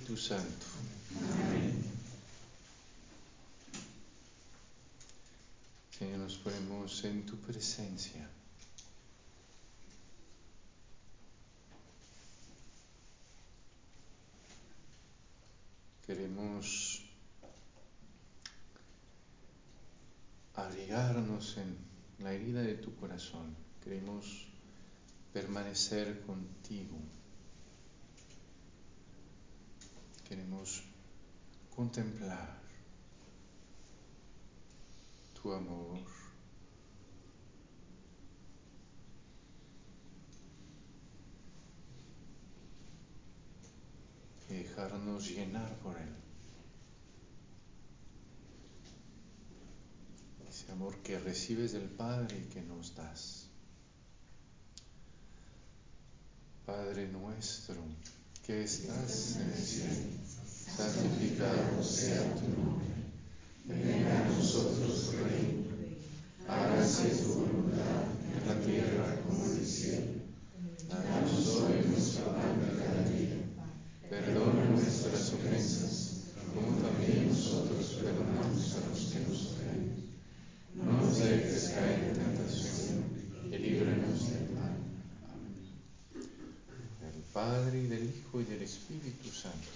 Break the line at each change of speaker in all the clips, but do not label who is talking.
Espíritu Santo. Señor, nos ponemos en tu presencia. Queremos abrigarnos en la herida de tu corazón. Queremos permanecer contigo. Queremos contemplar tu amor. Y dejarnos llenar por él. Ese amor que recibes del Padre y que nos das. Padre nuestro, que estás en el cielo, santificado sea tu nombre. Venga a nosotros tu reino. Hágase tu voluntad en la tierra como en el cielo. Danos hoy nuestro pan de cada día. Perdona nuestras ofensas, como también nosotros perdonamos a los que nos ofenden. No nos dejes caer en tentación y líbranos del mal. Del Padre y del Hijo y del Espíritu Santo.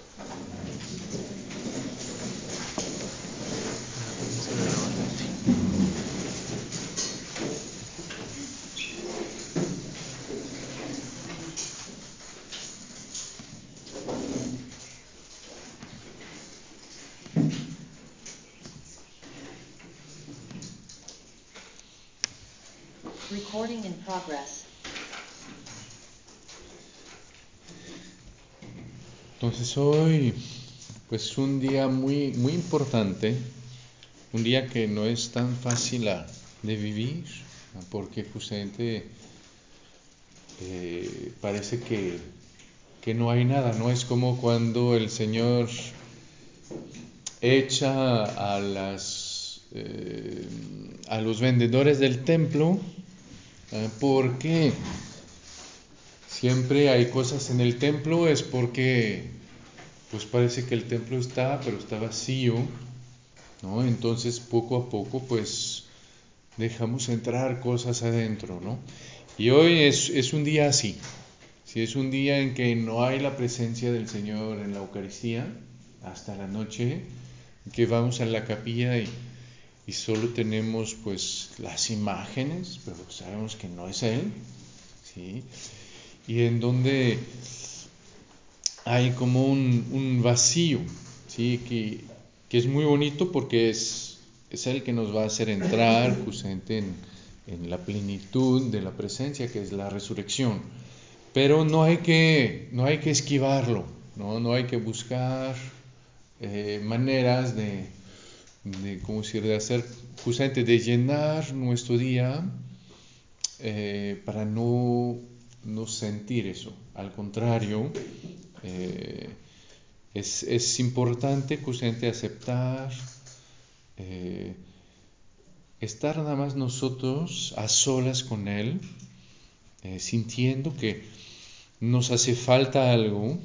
Recording in progress.
Entonces hoy, pues un día muy, muy importante, un día que no es tan fácil de vivir, porque justamente eh, parece que, que no hay nada, ¿no? Es como cuando el Señor echa a las eh, a los vendedores del templo. Porque siempre hay cosas en el templo, es porque pues parece que el templo está, pero está vacío, ¿no? Entonces poco a poco pues dejamos entrar cosas adentro, ¿no? Y hoy es, es un día así, si es un día en que no hay la presencia del Señor en la Eucaristía hasta la noche, que vamos a la capilla y, y solo tenemos pues las imágenes, pero sabemos que no es Él, ¿sí? Y en donde hay como un, un vacío, ¿sí? Que, que es muy bonito porque es, es Él que nos va a hacer entrar justamente en, en la plenitud de la presencia, que es la resurrección. Pero no hay que, no hay que esquivarlo, ¿no? No hay que buscar eh, maneras de, de, ¿cómo decir?, de hacer, justamente de llenar nuestro día eh, para no, no sentir eso. Al contrario, eh, es, es importante justamente aceptar, eh, estar nada más nosotros a solas con Él, sintiendo que nos hace falta algo,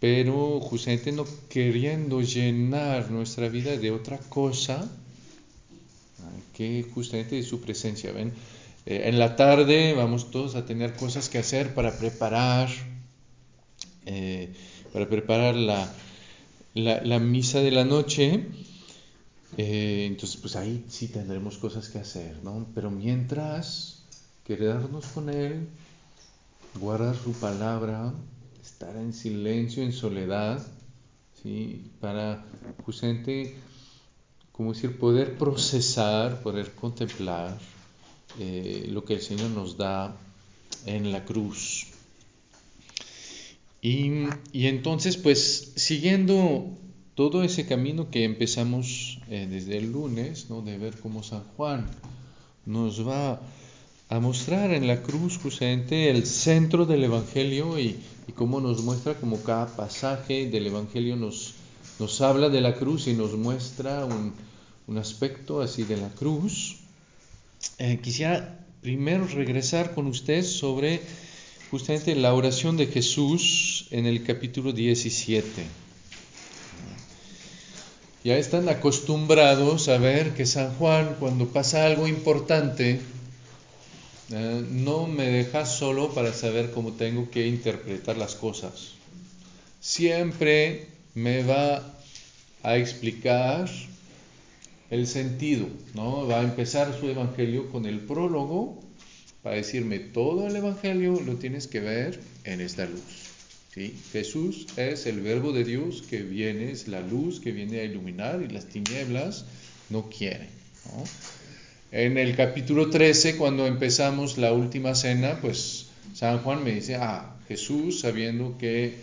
pero justamente no queriendo llenar nuestra vida de otra cosa que justamente de su presencia. ¿Ven? Eh, en la tarde vamos todos a tener cosas que hacer para preparar, eh, para preparar la, la, la, misa de la noche. Eh, entonces, pues ahí sí tendremos cosas que hacer, ¿no? Pero mientras, quedarnos con Él, guardar su palabra, estar en silencio, en soledad, ¿sí? Para justamente, como decir, poder procesar, poder contemplar eh, lo que el Señor nos da en la cruz. Y, entonces, pues, siguiendo todo ese camino que empezamos eh, desde el lunes, ¿no? de ver cómo San Juan nos va a mostrar en la cruz justamente el centro del Evangelio y, y cómo nos muestra como cada pasaje del Evangelio nos, nos habla de la cruz y nos muestra un, un aspecto así de la cruz. Eh, quisiera primero regresar con usted sobre justamente la oración de Jesús en el capítulo 17. Ya están acostumbrados a ver que San Juan, cuando pasa algo importante, eh, no me deja solo para saber cómo tengo que interpretar las cosas. Siempre me va a explicar el sentido, ¿no? Va a empezar su evangelio con el prólogo para decirme todo el evangelio lo tienes que ver en esta luz. Jesús es el verbo de Dios que viene, es la luz que viene a iluminar y las tinieblas no quieren. En el capítulo 13, cuando empezamos la última cena, pues San Juan me dice, ah, Jesús, sabiendo que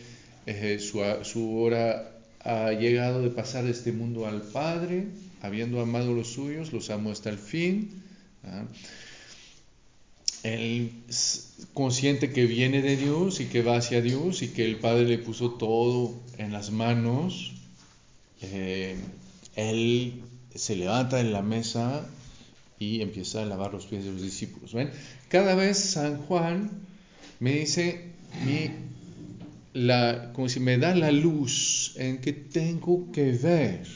eh, su, hora ha llegado de pasar de este mundo al Padre, habiendo amado los suyos, los amó hasta el fin. Él consciente que viene de Dios y que va hacia Dios y que el Padre le puso todo en las manos. Eh, él se levanta en la mesa y empieza a lavar los pies de los discípulos. ¿Ven? Cada vez San Juan me dice, mi, la, como si me da la luz en que tengo que ver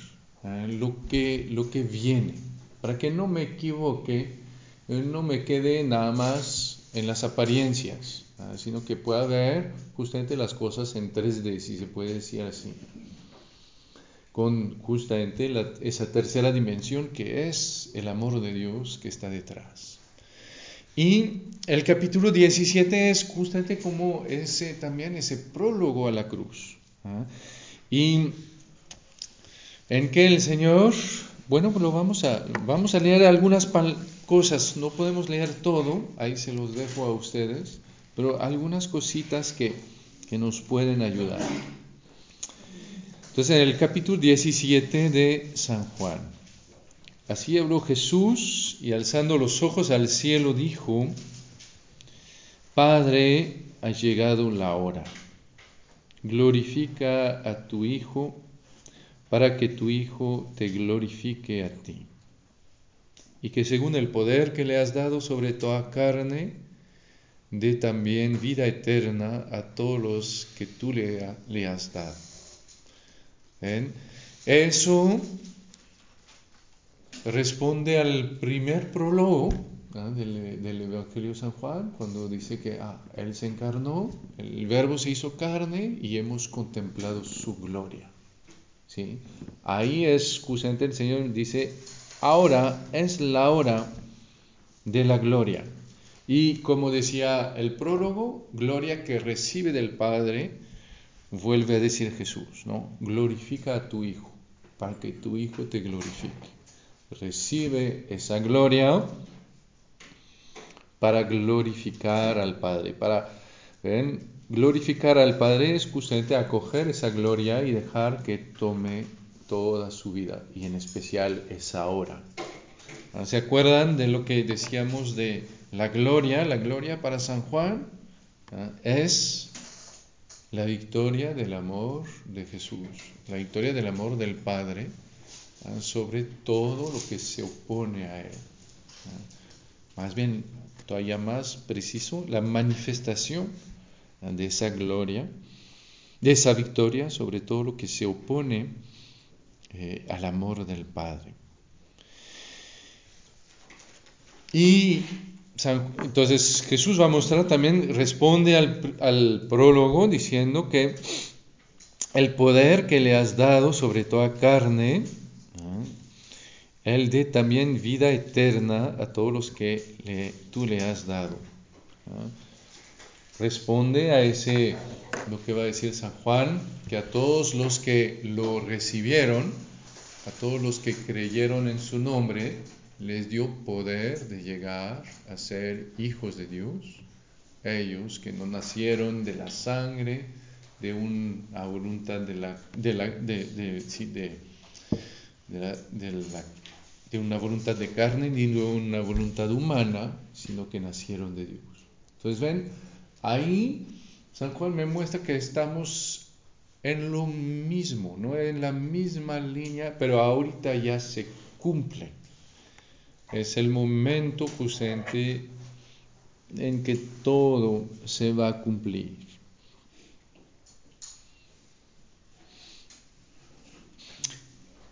lo, que, lo que viene, para que no me equivoque, eh, no me quede nada más en las apariencias, sino que pueda ver justamente las cosas en 3D, si se puede decir así, con justamente esa tercera dimensión que es el amor de Dios que está detrás. Y el capítulo 17 es justamente como ese también ese prólogo a la cruz. Y en que el Señor, bueno, pues lo vamos a, vamos a leer algunas cosas, no podemos leer todo, ahí se los dejo a ustedes, pero algunas cositas que, que nos pueden ayudar. Entonces, en el capítulo 17 de San Juan, así habló Jesús y alzando los ojos al cielo dijo, Padre, ha llegado la hora, glorifica a tu Hijo para que tu Hijo te glorifique a ti. Y que según el poder que le has dado sobre toda carne, dé también vida eterna a todos los que tú le, le has dado. ¿Ven? Eso responde al primer prólogo del, del, Evangelio de San Juan, cuando dice que ah, Él se encarnó, el Verbo se hizo carne y hemos contemplado su gloria. ¿sí? Ahí es justamente el Señor dice, ahora es la hora de la gloria. Y como decía el prólogo, gloria que recibe del Padre, vuelve a decir Jesús, ¿no? Glorifica a tu Hijo, para que tu Hijo te glorifique. Recibe esa gloria para glorificar al Padre, para, ¿ven? Glorificar al Padre es justamente acoger esa gloria y dejar que tome toda su vida, y en especial esa hora. Ah, ¿Se acuerdan de lo que decíamos de la gloria? La gloria para San Juan ah, es la victoria del amor de Jesús, la victoria del amor del Padre ah, sobre todo lo que se opone a Él. Más bien, todavía más preciso, la manifestación de esa gloria, de esa victoria sobre todo lo que se opone eh, al amor del Padre. Y entonces Jesús va a mostrar también, responde al, prólogo diciendo que el poder que le has dado sobre toda carne, Él dé también vida eterna a todos los que tú le has dado responde a ese, lo que va a decir San Juan, que a todos los que lo recibieron, a todos los que creyeron en su nombre, les dio poder de llegar a ser hijos de Dios, ellos que no nacieron de la sangre, de una voluntad de la, una voluntad de carne ni de una voluntad humana, sino que nacieron de Dios. Entonces ven, Ahí San Juan me muestra que estamos en lo mismo, no en la misma línea, pero ahorita ya se cumple. Es el momento presente en que todo se va a cumplir.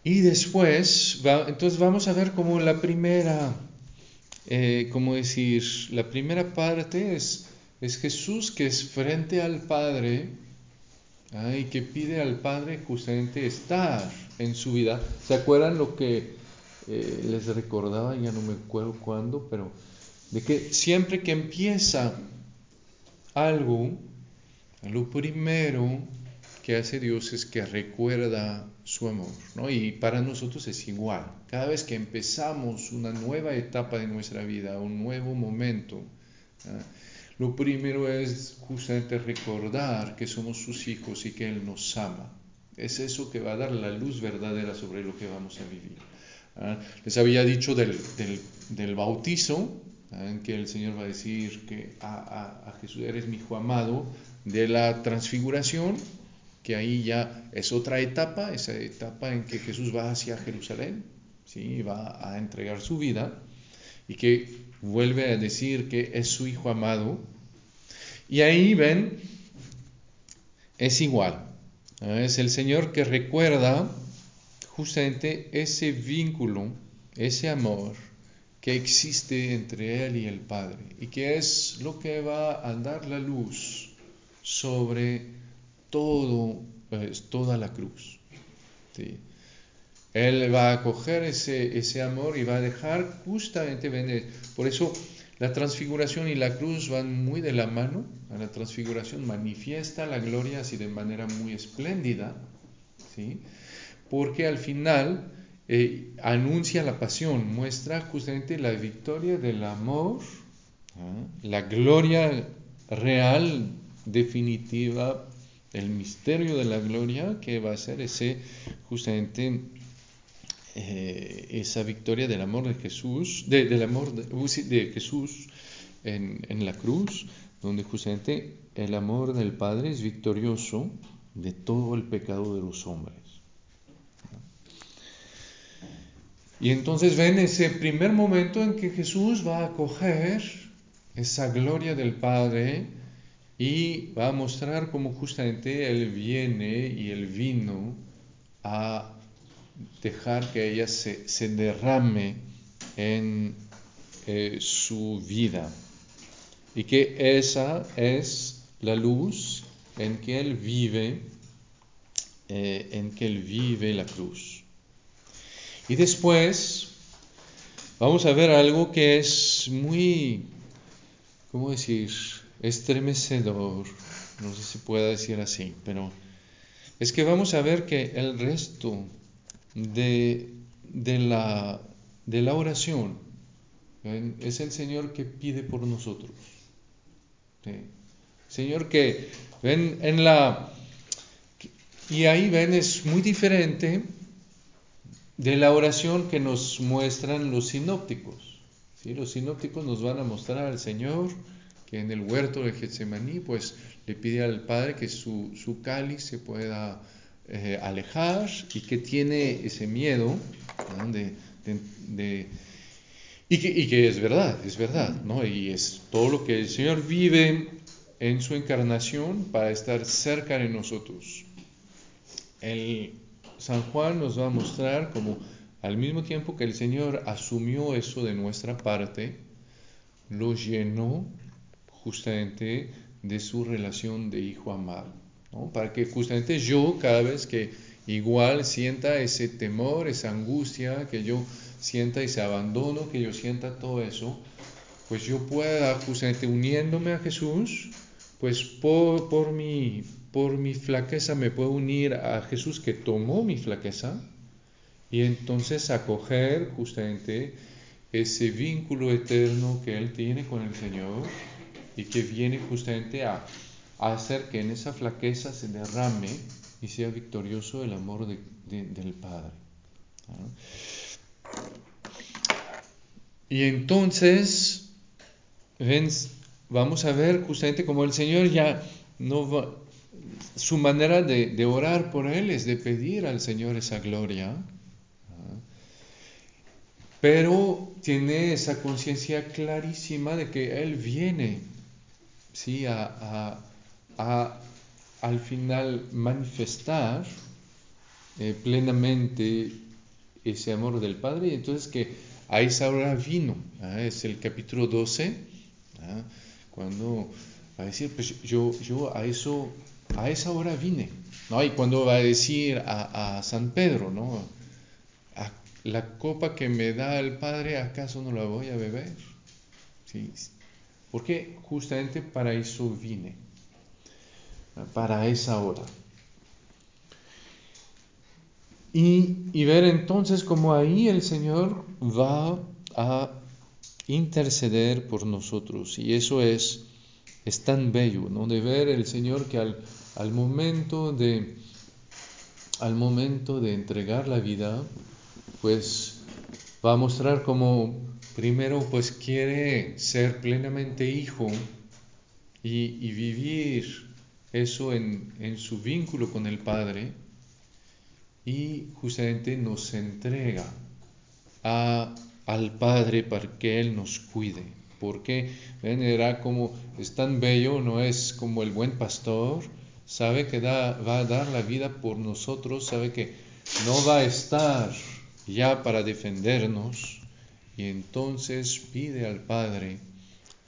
Y después, entonces vamos a ver como la primera, eh, como decir, la primera parte es, es Jesús que es frente al Padre y que pide al Padre justamente estar en su vida. ¿Se acuerdan lo que eh, les recordaba? Ya no me acuerdo cuándo, pero de que siempre que empieza algo, lo primero que hace Dios es que recuerda su amor, ¿no? Y para nosotros es igual. Cada vez que empezamos una nueva etapa de nuestra vida, un nuevo momento, lo primero es justamente recordar que somos sus hijos y que Él nos ama. Es eso que va a dar la luz verdadera sobre lo que vamos a vivir. Les había dicho del, del bautizo, en que el Señor va a decir que a, Jesús eres mi hijo amado, de la transfiguración, que ahí ya es otra etapa, esa etapa en que Jesús va hacia Jerusalén, ¿sí? va a entregar su vida, y que vuelve a decir que es su hijo amado. Y ahí ven, es igual, es el Señor que recuerda justamente ese vínculo, ese amor que existe entre Él y el Padre y que es lo que va a dar la luz sobre todo, pues, toda la cruz. Él va a coger ese, ese amor y va a dejar justamente, por eso la transfiguración y la cruz van muy de la mano. La transfiguración manifiesta la gloria así de manera muy espléndida, ¿sí? Porque al final eh, anuncia la pasión, muestra justamente la victoria del amor, ¿ah? la gloria real, definitiva, el misterio de la gloria que va a ser ese justamente eh, esa victoria del amor de Jesús, del amor de, de Jesús en, en, la cruz, donde justamente el amor del Padre es victorioso de todo el pecado de los hombres. Y entonces ven ese primer momento en que Jesús va a coger esa gloria del Padre y va a mostrar cómo justamente Él viene y Él vino a dejar que ella se, derrame en eh, su vida. Y que esa es la luz en que Él vive, eh, en que Él vive la cruz. Y después vamos a ver algo que es muy, ¿cómo decir?, estremecedor, no sé si pueda decir así, pero es que vamos a ver que el resto de, de, la, de la oración es el Señor que pide por nosotros. Señor que ven en la... Y ahí ven, es muy diferente de la oración que nos muestran los sinópticos. ¿sí? Los sinópticos nos van a mostrar al Señor que en el huerto de Getsemaní pues le pide al Padre que su, su cáliz se pueda eh, alejar y que tiene ese miedo de, y, que, y, que, es verdad, es verdad, ¿no? y es todo lo que el Señor vive en su encarnación para estar cerca de nosotros. El, San Juan nos va a mostrar como al mismo tiempo que el Señor asumió eso de nuestra parte, lo llenó justamente de su relación de hijo amado, para que justamente yo cada vez que igual sienta ese temor, esa angustia, que yo sienta ese abandono, que yo sienta todo eso, pues yo pueda justamente uniéndome a Jesús, pues por, por mi por mi flaqueza me puedo unir a Jesús que tomó mi flaqueza y entonces acoger justamente ese vínculo eterno que Él tiene con el Señor y que viene justamente a, hacer que en esa flaqueza se derrame y sea victorioso el amor del Padre. Y entonces, vamos a ver justamente como el Señor ya no va, su manera de, orar por él es de pedir al Señor esa gloria, pero tiene esa conciencia clarísima de que Él viene ¿sí? a, al final manifestar eh, plenamente ese amor del Padre y entonces que a esa hora vino, ¿ah? es el capítulo 12, ¿ah? cuando va a decir, pues yo, yo a eso, a esa hora vine, ¿no? Y cuando va a decir a, a San Pedro, ¿no? la copa que me da el Padre, ¿acaso no la voy a beber? ¿Sí? Porque justamente para eso vine, para esa hora. Y, ver entonces cómo ahí el Señor va a interceder por nosotros. Y eso es, es tan bello, ¿no? De ver el Señor que al, al, momento de, al momento de entregar la vida, pues va a mostrar cómo primero pues quiere ser plenamente hijo y, vivir eso en, su vínculo con el Padre y justamente nos entrega al Padre para que Él nos cuide. Porque, ven, era como, es tan bello, no es como el buen pastor, sabe que va a dar la vida por nosotros, sabe que no va a estar ya para defendernos, y entonces pide al Padre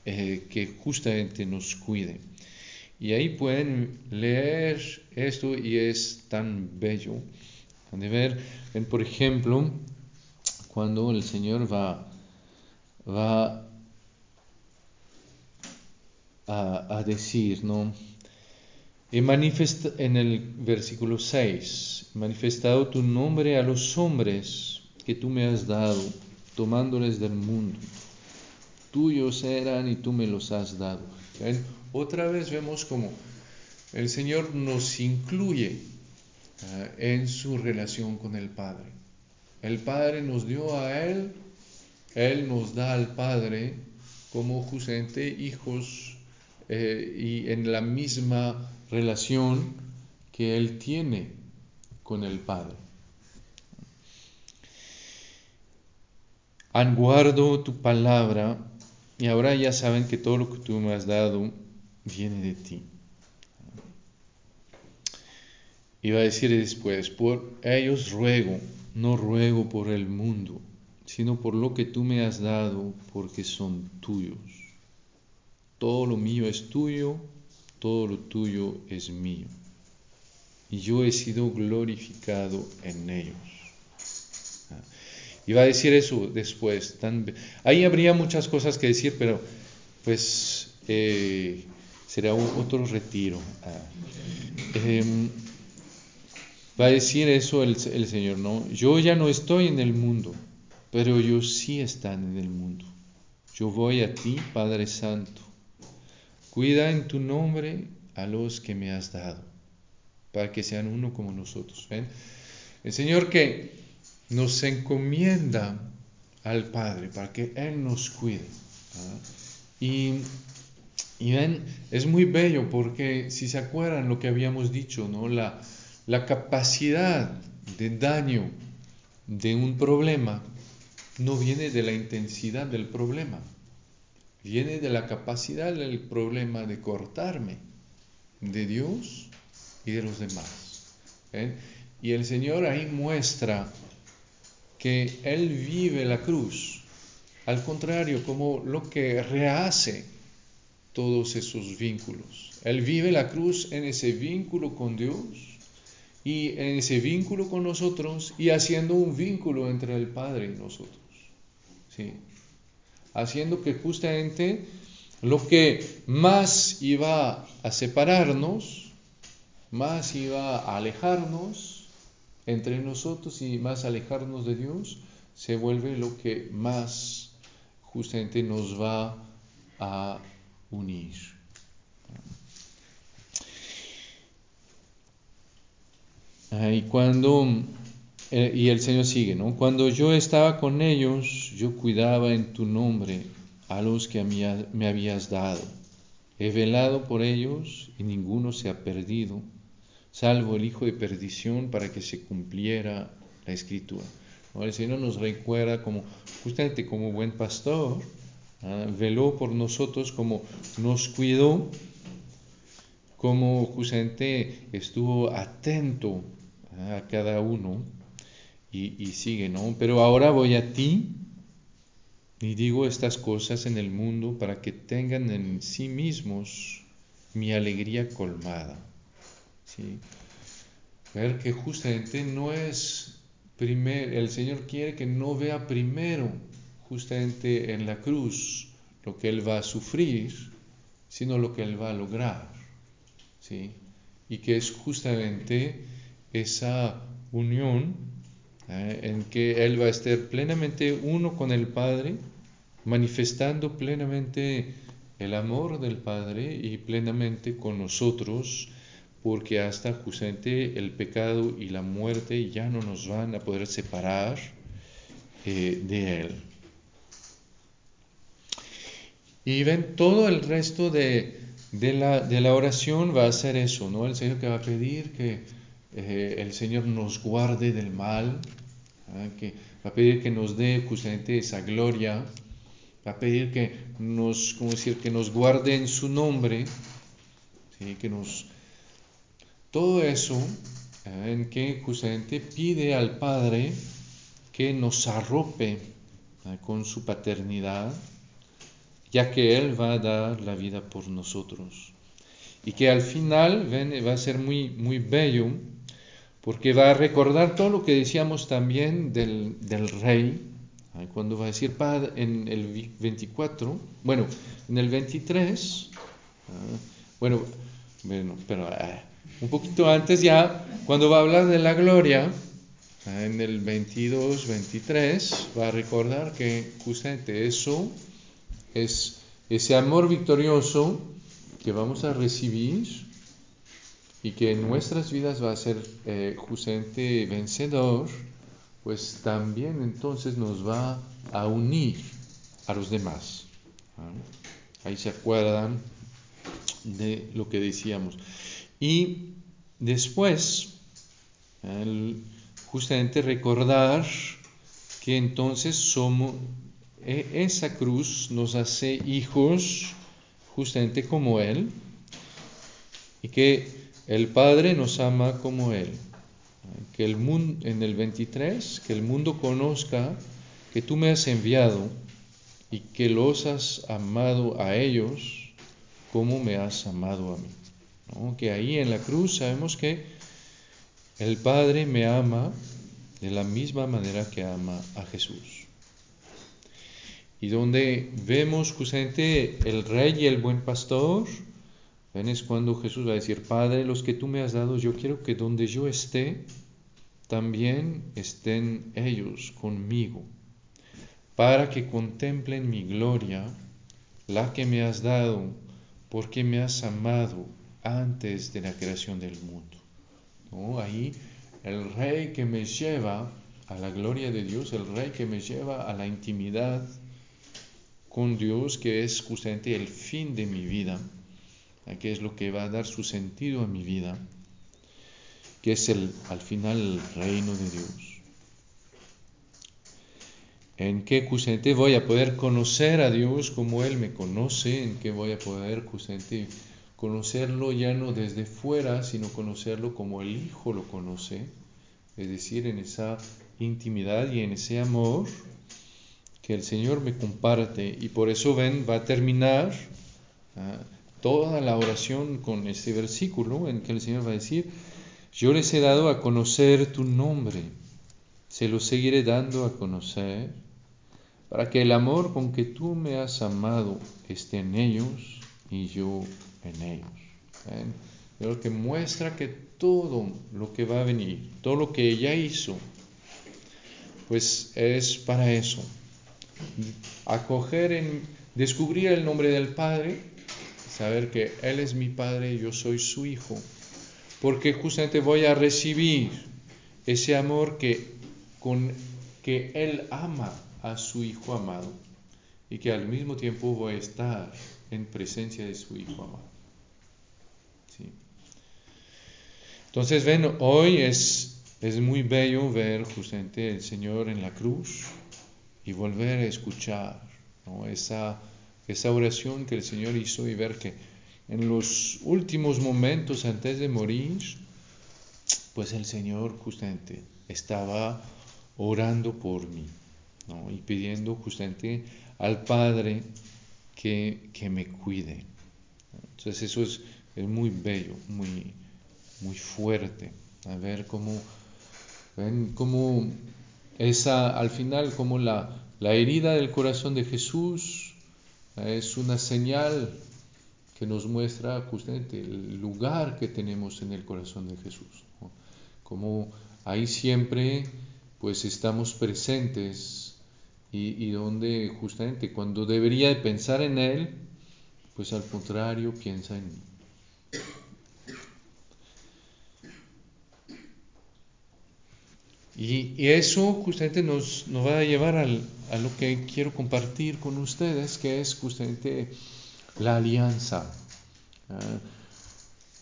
eh, que justamente nos cuide. Y ahí pueden leer esto y es tan bello de ver, por ejemplo, cuando el Señor va, va a, decir, ¿no? He en el versículo 6, manifestado tu nombre a los hombres que tú me has dado, tomándoles del mundo. Tuyos eran y tú me los has dado. Otra vez vemos como el Señor nos incluye Ah, en su relación con el Padre. El Padre nos dio a Él, Él nos da al Padre como justamente hijos eh, y en la misma relación que Él tiene con el Padre. Han guardado tu palabra y ahora ya saben que todo lo que tú me has dado viene de ti. Va a decir después, por ellos ruego, no ruego por el mundo, sino por lo que tú me has dado, porque son tuyos. Todo lo mío es tuyo, todo lo tuyo es mío. Y yo he sido glorificado en ellos. Y va a decir eso después. ahí habría muchas cosas que decir, pero pues eh, será otro retiro. Ah, em, Va a decir eso el, Señor, ¿no? Yo ya no estoy en el mundo, pero ellos sí están en el mundo. Yo voy a ti, Padre Santo. Cuida en tu nombre a los que me has dado, para que sean uno como nosotros. ¿Ven? El Señor que nos encomienda al Padre para que Él nos cuide. Y, y es muy bello porque si se acuerdan lo que habíamos dicho, ¿no? La, la capacidad de daño de un problema no viene de la intensidad del problema, viene de la capacidad del problema de cortarme de Dios y de los demás. ¿eh? Y el Señor ahí muestra que Él vive la cruz, al contrario, como lo que rehace todos esos vínculos. Él vive la cruz en ese vínculo con Dios y en ese vínculo con nosotros y haciendo un vínculo entre el Padre y nosotros. ¿sí? Haciendo que justamente lo que más iba a separarnos, más iba a alejarnos entre nosotros y más alejarnos de Dios, se vuelve lo que más justamente nos va a unir. y cuando, eh, y el Señor sigue, ¿no? Cuando yo estaba con ellos, yo cuidaba en tu nombre a los que me habías dado. He velado por ellos y ninguno se ha perdido, salvo el hijo de perdición para que se cumpliera la escritura. El Señor nos recuerda como, justamente como buen pastor, ¿ah? veló por nosotros, como nos cuidó, como justamente estuvo atento a cada uno y, sigue, ¿no? Pero ahora voy a ti y digo estas cosas en el mundo para que tengan en sí mismos mi alegría colmada. ¿sí? Ver que justamente no es primero, el Señor quiere que no vea primero justamente en la cruz lo que Él va a sufrir, sino lo que Él va a lograr. ¿sí? Y que es justamente esa unión ¿eh? en que Él va a estar plenamente uno con el Padre, manifestando plenamente el amor del Padre y plenamente con nosotros, porque hasta justamente el pecado y la muerte ya no nos van a poder separar eh, de Él. Y ven, todo el resto de, la, de, la, oración va a ser eso, ¿no? El Señor que va a pedir que eh, el Señor nos guarde del mal, que va a pedir que nos dé justamente esa gloria, va a pedir que nos, ¿cómo decir?, que nos guarde en su nombre, que nos... Todo eso en que justamente pide al Padre que nos arrope con su paternidad, ya que Él va a dar la vida por nosotros. Y que al final va a ser muy, muy bello porque va a recordar todo lo que decíamos también del, rey, cuando va a decir Padre en el 24, bueno, en el 23, ah, bueno, bueno, pero ah, un poquito antes ya, cuando va a hablar de la gloria, ah, en el 22, 23, va a recordar que justamente eso es ese amor victorioso que vamos a recibir y que en nuestras vidas va a ser eh, justamente vencedor, pues también entonces nos va a unir a los demás. Ahí se acuerdan de lo que decíamos. Y después, justamente recordar que entonces somos, e, esa cruz nos hace hijos justamente como Él, y que el Padre nos ama como Él. Que el mundo, en el 23, que el mundo conozca que tú me has enviado y que los has amado a ellos como me has amado a mí. Que ahí en la cruz sabemos que el Padre me ama de la misma manera que ama a Jesús. Y donde vemos justamente el rey y el buen pastor, Ven, es cuando Jesús va a decir, Padre, los que tú me has dado, yo quiero que donde yo esté, también estén ellos conmigo, para que contemplen mi gloria, la que me has dado, porque me has amado antes de la creación del mundo. Ahí el rey que me lleva a la gloria de Dios, el rey que me lleva a la intimidad con Dios, que es justamente el fin de mi vida que es lo que va a dar su sentido a mi vida, que es el, al final el reino de Dios. En qué justamente voy a poder conocer a Dios como Él me conoce, en qué voy a poder justamente conocerlo ya no desde fuera, sino conocerlo como el Hijo lo conoce, es decir, en esa intimidad y en ese amor que el Señor me comparte. Y por eso ven, va a terminar. ¿ah? Toda la oración con este versículo en que el Señor va a decir, yo les he dado a conocer tu nombre, se lo seguiré dando a conocer, para que el amor con que tú me has amado esté en ellos y yo en ellos. Lo que muestra que todo lo que va a venir, todo lo que ella hizo, pues es para eso. Acoger en descubrir el nombre del Padre saber que Él es mi Padre y yo soy su Hijo, porque justamente voy a recibir ese amor que, que Él ama a su Hijo amado y que al mismo tiempo voy a estar en presencia de su Hijo amado. Entonces, ven, hoy es, es muy bello ver justamente el Señor en la cruz y volver a escuchar esa esa oración que el Señor hizo y ver que en los últimos momentos antes de morir, pues el Señor justamente estaba orando por mí ¿no? y pidiendo justamente al Padre que, que me cuide. Entonces eso es, es muy bello, muy, muy fuerte. A ver cómo, ven cómo esa, al final, como la, la herida del corazón de Jesús es una señal que nos muestra justamente el lugar que tenemos en el corazón de Jesús. Como ahí siempre pues estamos presentes y, y, donde justamente cuando debería de pensar en Él, pues al contrario piensa en mí. Y, eso justamente nos, nos, va a llevar al, a lo que quiero compartir con ustedes, que es justamente la alianza. Ah,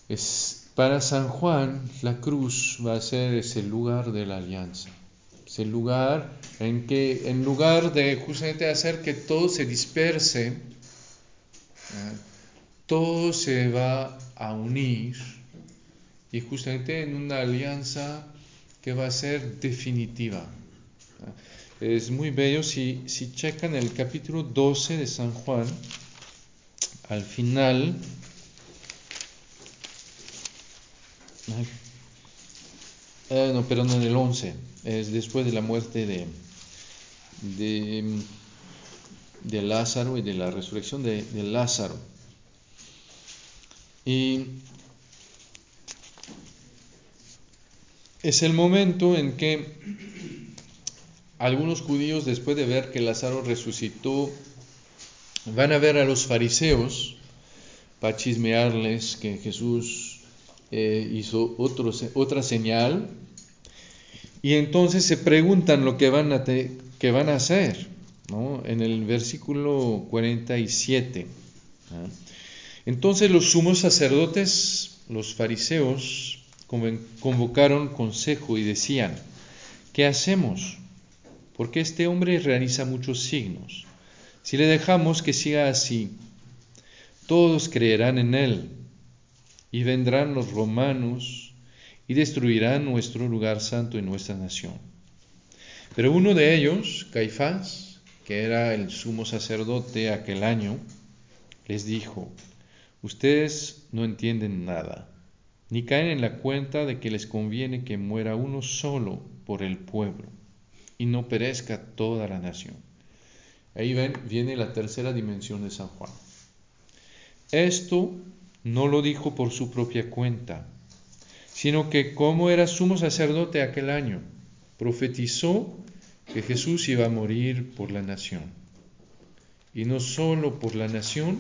es, para San Juan, la cruz va a ser ese lugar de la alianza. Ese lugar en que, en lugar de justamente hacer que todo se disperse, ah, todo se va a unir y justamente en una alianza que va a ser definitiva. Es muy bello si, si checan el capítulo 12 de San Juan, al final, eh, no, perdón, en el 11, es después de la muerte de, de, Lázaro y de la resurrección de Lázaro. Y es el momento en que algunos judíos, después de ver que Lázaro resucitó, van a ver a los fariseos para chismearles que Jesús eh, hizo otra señal y entonces se preguntan lo que van a, a hacer en el versículo 47. Entonces los sumos sacerdotes, los fariseos, convocaron consejo y decían, ¿qué hacemos? Porque este hombre realiza muchos signos. Si le dejamos que siga así, todos creerán en él y vendrán los romanos y destruirán nuestro lugar santo y nuestra nación. Pero uno de ellos, Caifás, que era el sumo sacerdote aquel año, les dijo, ustedes no entienden nada ni caen en la cuenta de que les conviene que muera uno solo por el pueblo y no perezca toda la nación. Ahí ven, viene la tercera dimensión de San Juan. Esto no lo dijo por su propia cuenta, sino que como era sumo sacerdote aquel año, profetizó que Jesús iba a morir por la nación. Y no solo por la nación,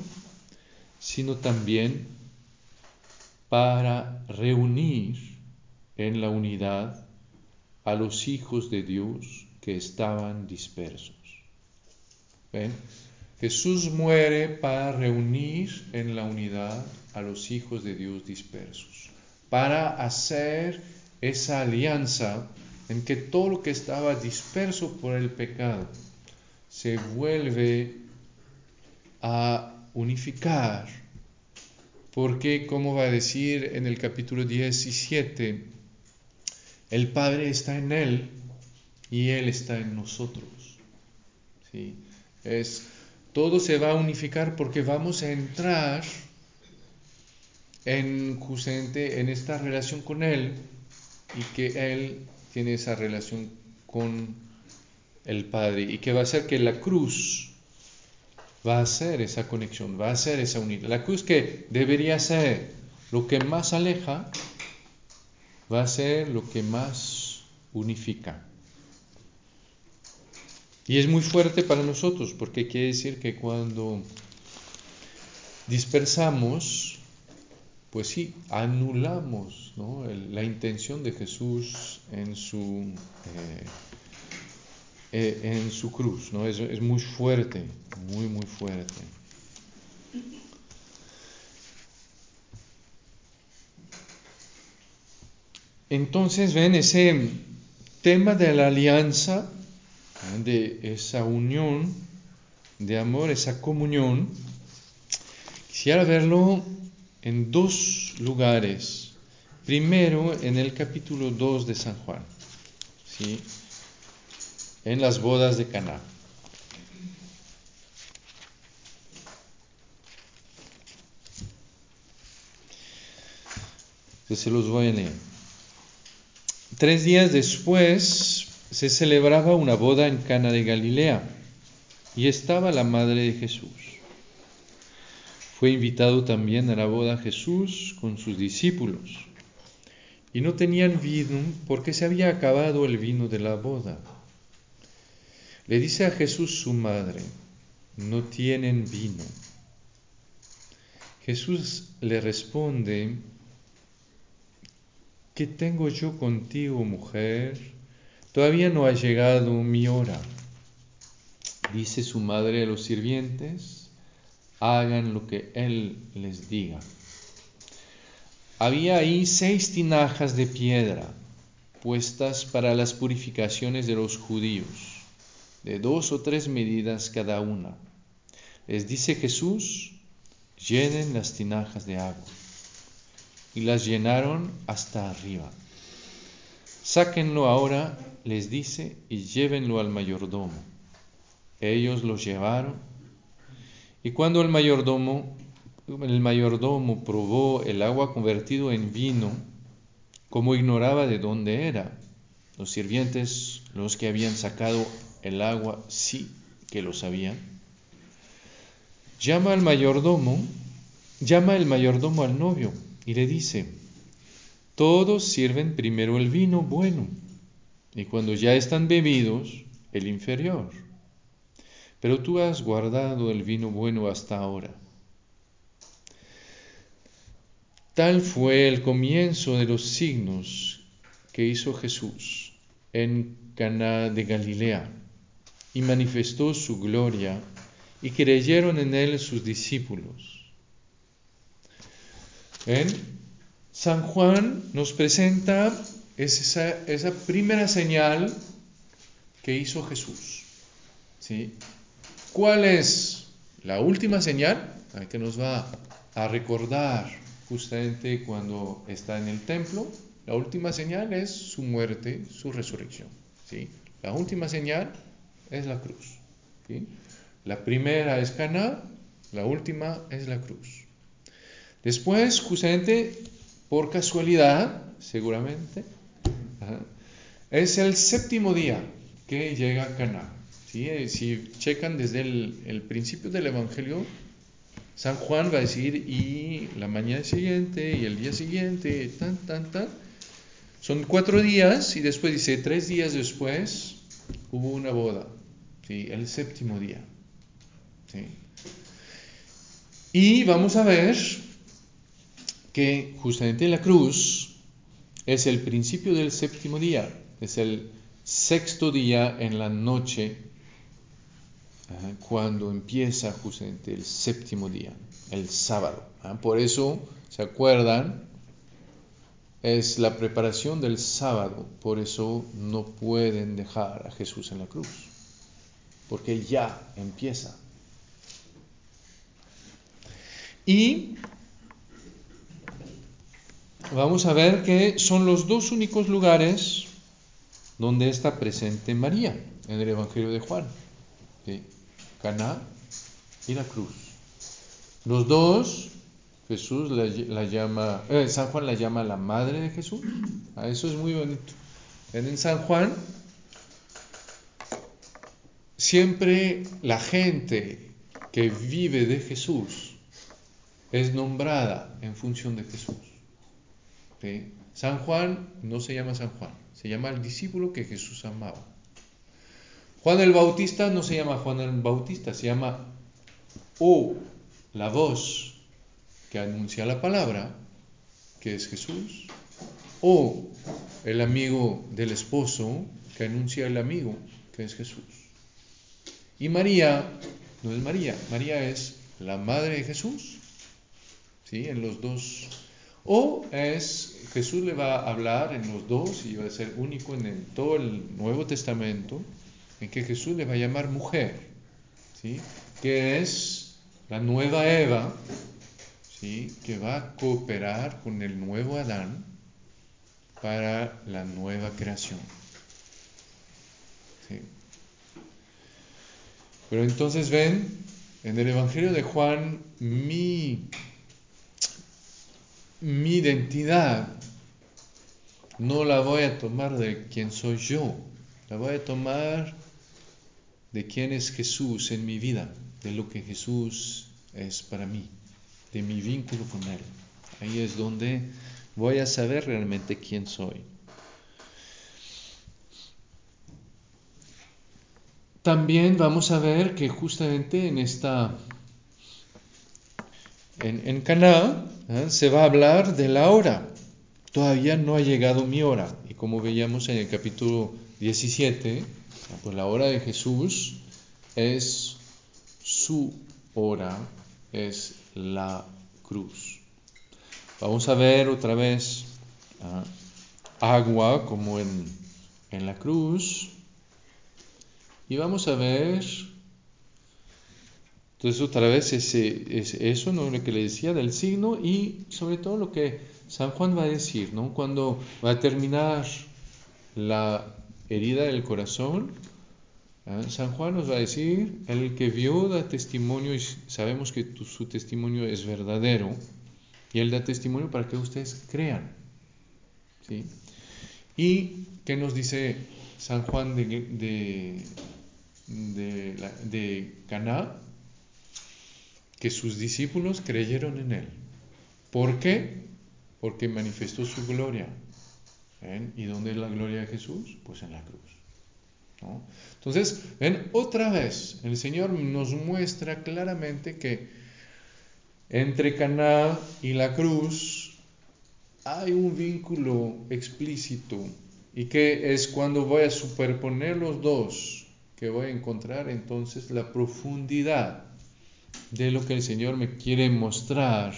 sino también para reunir en la unidad a los hijos de Dios que estaban dispersos. ¿Ven? Jesús muere para reunir en la unidad a los hijos de Dios dispersos, para hacer esa alianza en que todo lo que estaba disperso por el pecado se vuelve a unificar porque, como va a decir en el capítulo 17, el Padre está en Él y Él está en nosotros. ¿Sí? Es, todo se va a unificar porque vamos a entrar en, justamente en esta relación con Él y que Él tiene esa relación con el Padre y que va a hacer que la cruz va a ser esa conexión, va a ser esa unidad. La cruz que debería ser lo que más aleja, va a ser lo que más unifica. Y es muy fuerte para nosotros, porque quiere decir que cuando dispersamos, pues sí, anulamos la intención de Jesús en su, eh, eh, en su cruz. ¿no? Es, es muy fuerte, muy, muy fuerte. Entonces, ven ese tema de la alianza, de esa unión de amor, esa comunión. Quisiera verlo en dos lugares. Primero, en el capítulo 2 de San Juan. ¿sí? en las bodas de Caná. se los voy a leer. Tres días después se celebraba una boda en Cana de Galilea y estaba la madre de Jesús. Fue invitado también a la boda Jesús con sus discípulos y no tenían vino porque se había acabado el vino de la boda. Le dice a Jesús su madre, no tienen vino. Jesús le responde, ¿qué tengo yo contigo, mujer? Todavía no ha llegado mi hora. Dice su madre a los sirvientes, hagan lo que él les diga. Había ahí seis tinajas de piedra puestas para las purificaciones de los judíos, de dos o tres medidas cada una. Les dice Jesús, llenen las tinajas de agua y las llenaron hasta arriba. Sáquenlo ahora, les dice, y llévenlo al mayordomo. Ellos lo llevaron, y cuando el mayordomo, el mayordomo probó el agua convertido en vino, como ignoraba de dónde era, los sirvientes, los que habían sacado el agua, sí que lo sabían, llama al mayordomo, llama el mayordomo al novio y le dice, todos sirven primero el vino bueno y cuando ya están bebidos, el inferior. Pero tú has guardado el vino bueno hasta ahora. Tal fue el comienzo de los signos que hizo Jesús en Caná de Galilea y manifestó su gloria y creyeron en él sus discípulos. San Juan nos presenta esa, primera señal que hizo Jesús. ¿Cuál es la última señal? Que nos va a recordar justamente cuando está en el templo. La última señal es su muerte, su resurrección. La última señal es la cruz. La primera es Caná, la última es la cruz. Después, justamente por casualidad, seguramente, es el séptimo día que llega a Cana. Eh, si checan desde el, principio del Evangelio, San Juan va a decir, y la mañana siguiente, y el día siguiente, tan, tan, tan. Son cuatro días, y después dice, tres días después hubo una boda, ¿sí? el séptimo día. Y vamos a ver que justamente la cruz es el principio del séptimo día, es el sexto día en la noche, cuando empieza justamente el séptimo día, el sábado. Por eso, ¿se acuerdan? Es la preparación del sábado, por eso no pueden dejar a Jesús en la cruz, porque ya empieza. Y vamos a ver que son los dos únicos lugares donde está presente María en el Evangelio de Juan. Caná y la cruz. Los dos, Jesús la, llama, eh, San Juan la llama la madre de Jesús. Ah, eso es muy bonito. En San Juan, siempre la gente que vive de Jesús es nombrada en función de Jesús. San Juan no se llama San Juan, se llama el discípulo que Jesús amaba. Juan el Bautista no se llama Juan el Bautista, se llama O, la voz que anuncia la palabra, que es Jesús, o el amigo del esposo que anuncia el amigo, que es Jesús. Y María no es María, María es la madre de Jesús, ¿sí? En los dos o es, Jesús le va a hablar en los dos y va a ser único en todo el Nuevo Testamento, en que Jesús le va a llamar mujer, ¿sí? que es la nueva Eva, ¿sí? que va a cooperar con el nuevo Adán para la nueva creación. Pero entonces ven, en el Evangelio de Juan, mi, mi identidad no la voy a tomar de quién soy yo, la voy a tomar de quién es Jesús en mi vida, de lo que Jesús es para mí, de mi vínculo con Él. Ahí es donde voy a saber realmente quién soy. También vamos a ver que justamente en esta en, en ¿eh? se va a hablar de la hora. Todavía no ha llegado mi hora. Y como veíamos en el capítulo 17, pues la hora de Jesús es su hora, es la cruz. Vamos a ver otra vez ah, agua como en, en la cruz. Y vamos a ver entonces otra vez ese, es eso, ¿no? lo que le decía del signo y sobre todo lo que San Juan va a decir, ¿no? cuando va a terminar la herida del corazón, ¿eh? San Juan nos va a decir, el que vio da testimonio y sabemos que su testimonio es verdadero y él da testimonio para que ustedes crean. ¿sí? ¿Y qué nos dice San Juan de, de, de, de Caná? que sus discípulos creyeron en Él. ¿Por qué? Porque manifestó su gloria. ¿Y dónde es la gloria de Jesús? Pues en la cruz. Entonces, ven, otra vez, el Señor nos muestra claramente que entre Caná y la cruz hay un vínculo explícito y que es cuando voy a superponer los dos que voy a encontrar entonces la profundidad de lo que el Señor me quiere mostrar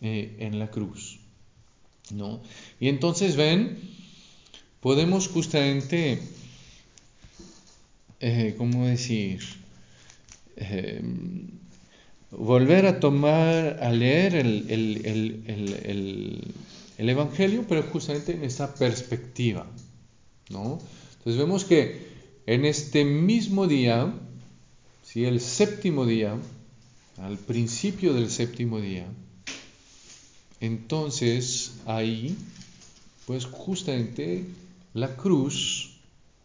eh, en la cruz. ¿No? Y entonces ven, podemos justamente, eh, ¿cómo decir? Em, volver a tomar, a leer el, el, Evangelio, pero justamente en esa perspectiva. ¿no? Entonces vemos que en este mismo día, si el séptimo día, al principio del séptimo día, entonces ahí, pues justamente la cruz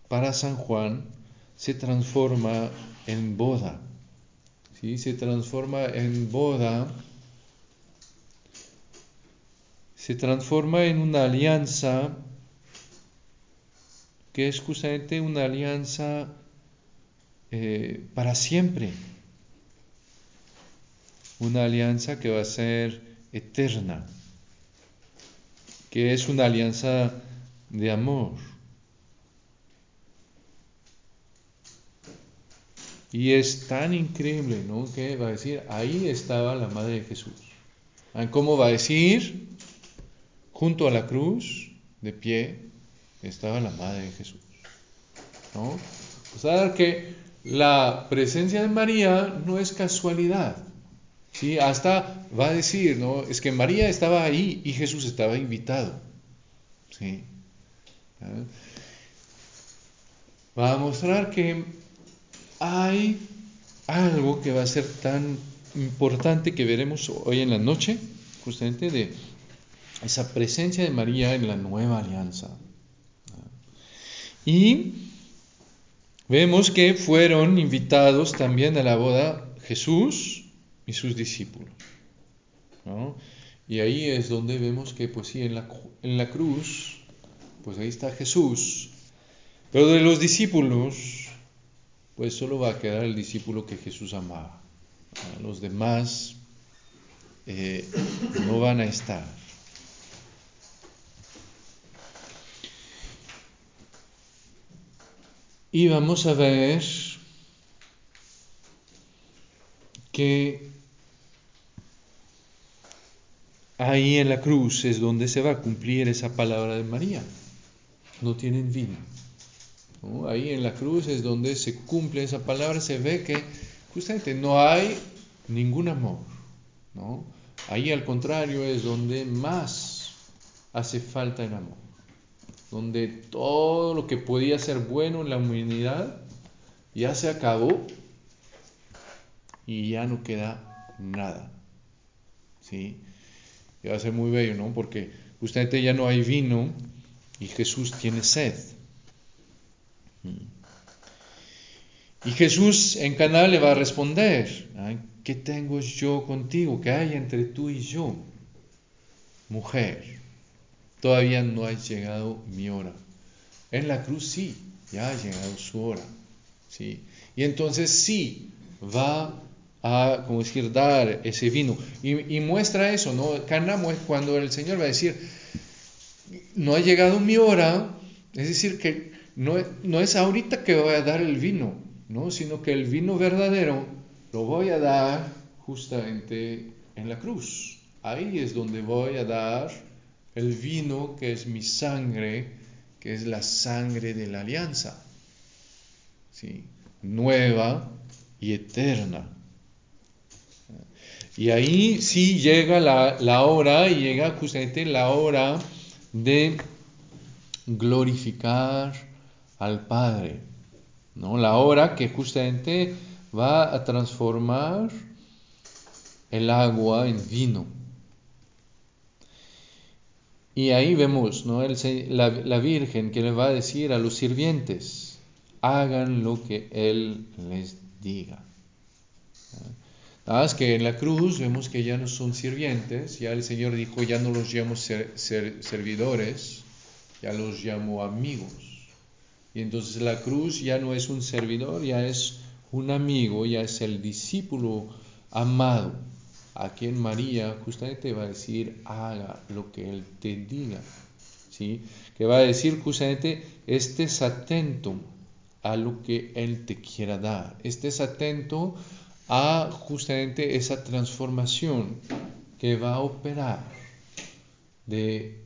para San Juan se transforma en boda. ¿sí? Se transforma en boda, se transforma en una alianza que es justamente una alianza eh, para siempre una alianza que va a ser eterna, que es una alianza de amor. Y es tan increíble, ¿no? Que va a decir, ahí estaba la Madre de Jesús. Ah, ¿Cómo va a decir? Junto a la cruz, de pie, estaba la Madre de Jesús. ¿No? Pues a ver que la presencia de María no es casualidad. ¿Sí? Hasta va a decir, ¿no? Es que María estaba ahí y Jesús estaba invitado. ¿sí? ¿Ah? Va a mostrar que hay algo que va a ser tan importante que veremos hoy en la noche, justamente de esa presencia de María en la nueva alianza. ¿Ah? Y vemos que fueron invitados también a la boda Jesús, y sus discípulos. Y ahí es donde vemos que, pues sí, en la, en la cruz, pues ahí está Jesús. Pero de los discípulos, pues solo va a quedar el discípulo que Jesús amaba. Los demás eh, no van a estar. Y vamos a ver que Ahí en la cruz es donde se va a cumplir esa palabra de María. No tienen vida. Ahí en la cruz es donde se cumple esa palabra, se ve que justamente no hay ningún amor. ¿no? Ahí al contrario es donde más hace falta el amor. Donde todo lo que podía ser bueno en la humanidad ya se acabó y ya no queda nada. ¿Sí? Y va a ser muy bello, ¿no? Porque justamente ya no hay vino y Jesús tiene sed. Y Jesús en Caná le va a responder, ¿qué tengo yo contigo? ¿Qué hay entre tú y yo? Mujer, todavía no ha llegado mi hora. En la cruz sí, ya ha llegado su hora. ¿sí? Y entonces sí, va a, como decir, dar ese vino. Y, muestra eso, ¿no? Cana cuando el Señor va a decir, no ha llegado mi hora, es decir, que no, no es ahorita que voy a dar el vino, ¿no? Sino que el vino verdadero lo voy a dar justamente en la cruz. Ahí es donde voy a dar el vino que es mi sangre, que es la sangre de la alianza. ¿Sí? Nueva y eterna. Y ahí sí llega la, hora, y llega justamente la hora de glorificar al Padre. ¿no? La hora que justamente va a transformar el agua en vino. Y ahí vemos ¿no? la, la, Virgen que le va a decir a los sirvientes, hagan lo que Él les diga. Nada más que en la cruz vemos que ya no son sirvientes, ya el Señor dijo, ya no los llamo ser, servidores, ya los llamo amigos. Y entonces la cruz ya no es un servidor, ya es un amigo, ya es el discípulo amado, a quien María justamente va a decir, haga lo que Él te diga. ¿sí? Que va a decir justamente, estés atento a lo que Él te quiera dar, estés atento a justamente esa transformación que va a operar de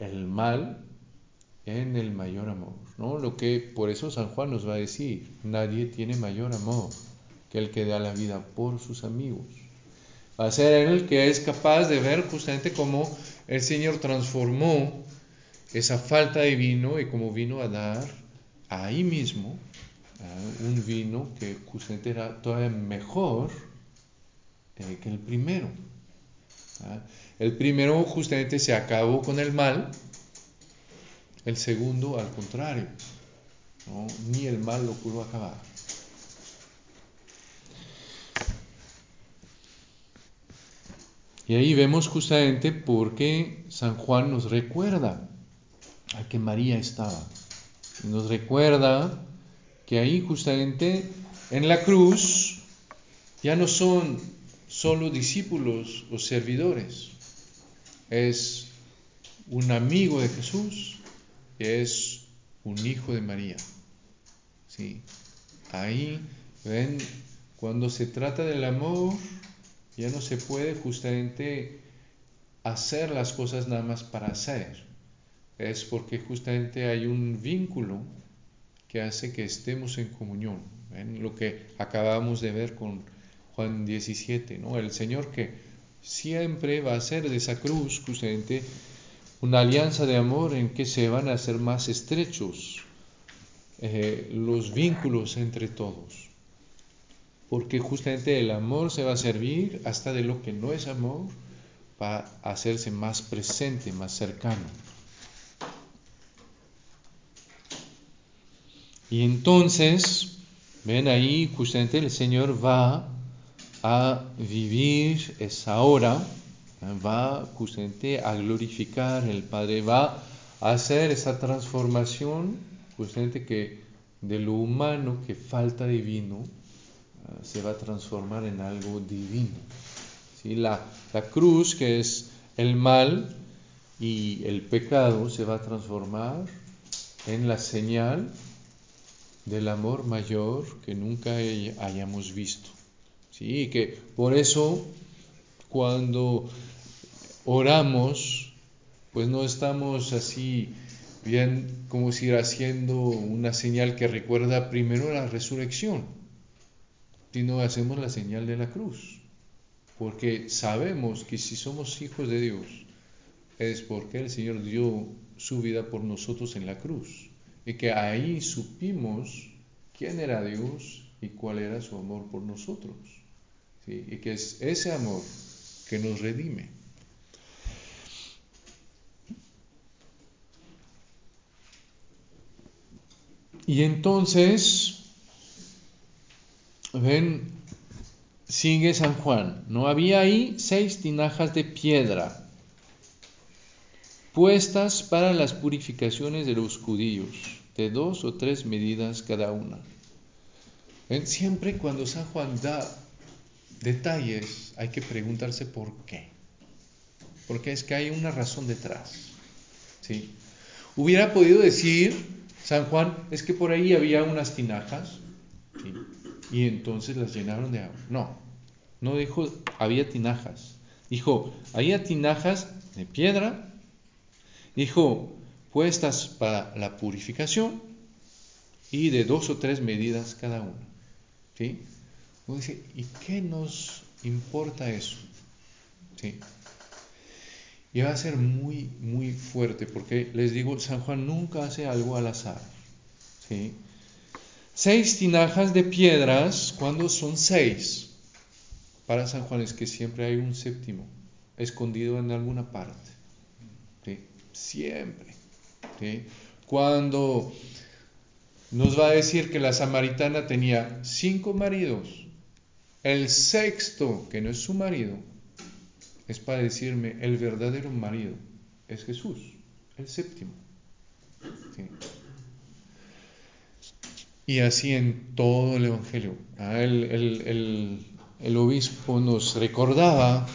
el mal en el mayor amor, ¿no? Lo que por eso San Juan nos va a decir, nadie tiene mayor amor que el que da la vida por sus amigos. Va a ser él que es capaz de ver justamente cómo el Señor transformó esa falta de vino y cómo vino a dar ahí mismo un vino que justamente era todavía mejor eh, que el primero. El primero justamente se acabó con el mal, el segundo al contrario, ni el mal lo pudo acabar. Y ahí vemos justamente por qué San Juan nos recuerda a que María estaba. Nos recuerda que ahí justamente en la cruz ya no son solo discípulos o servidores, es un amigo de Jesús, es un hijo de María. ¿Sí? Ahí ven, cuando se trata del amor, ya no se puede justamente hacer las cosas nada más para hacer. Es porque justamente hay un vínculo que hace que estemos en comunión. en Lo que acabamos de ver con Juan 17, ¿no? El Señor que siempre va a hacer de esa cruz justamente una alianza de amor en que se van a hacer más estrechos eh, los vínculos entre todos. Porque justamente el amor se va a servir hasta de lo que no es amor para hacerse más presente, más cercano. Y entonces, ven ahí, justamente el Señor va a vivir esa hora, va justamente a glorificar el Padre, va a hacer esa transformación, justamente que de lo humano que falta divino, ah, se va a transformar en algo divino. ¿Sí? La, la cruz, que es el mal y el pecado, se va a transformar en la señal del amor mayor que nunca hayamos visto. ¿sí? que por eso cuando oramos, pues no estamos así bien como si haciendo una señal que recuerda primero la resurrección, sino hacemos la señal de la cruz, porque sabemos que si somos hijos de Dios es porque el Señor dio su vida por nosotros en la cruz y que ahí supimos quién era Dios y cuál era su amor por nosotros. ¿sí? y que es ese amor que nos redime. Y entonces, ven, sigue San Juan, no había ahí seis tinajas de piedra puestas para las purificaciones de los judíos, de dos o tres medidas cada una. ¿Ven? Siempre cuando San Juan da detalles hay que preguntarse por qué. Porque es que hay una razón detrás. ¿sí? Hubiera podido decir San Juan, es que por ahí había unas tinajas y entonces las llenaron de agua. No, no dijo había tinajas. Dijo, había tinajas de piedra. Dijo, puestas para la purificación y de dos o tres medidas cada una. ¿Sí? ¿y qué nos importa eso? ¿Sí? Y va a ser muy, muy fuerte, porque les digo, San Juan nunca hace algo al azar. ¿sí? Seis tinajas de piedras, cuando son seis? Para San Juan es que siempre hay un séptimo, escondido en alguna parte. ¿sí? Siempre. Cuando nos va a decir que la samaritana tenía cinco maridos, el sexto, que no es su marido, es para decirme, el verdadero marido es Jesús, el séptimo. Y así en todo el Evangelio. Ah, el, el, obispo nos recordaba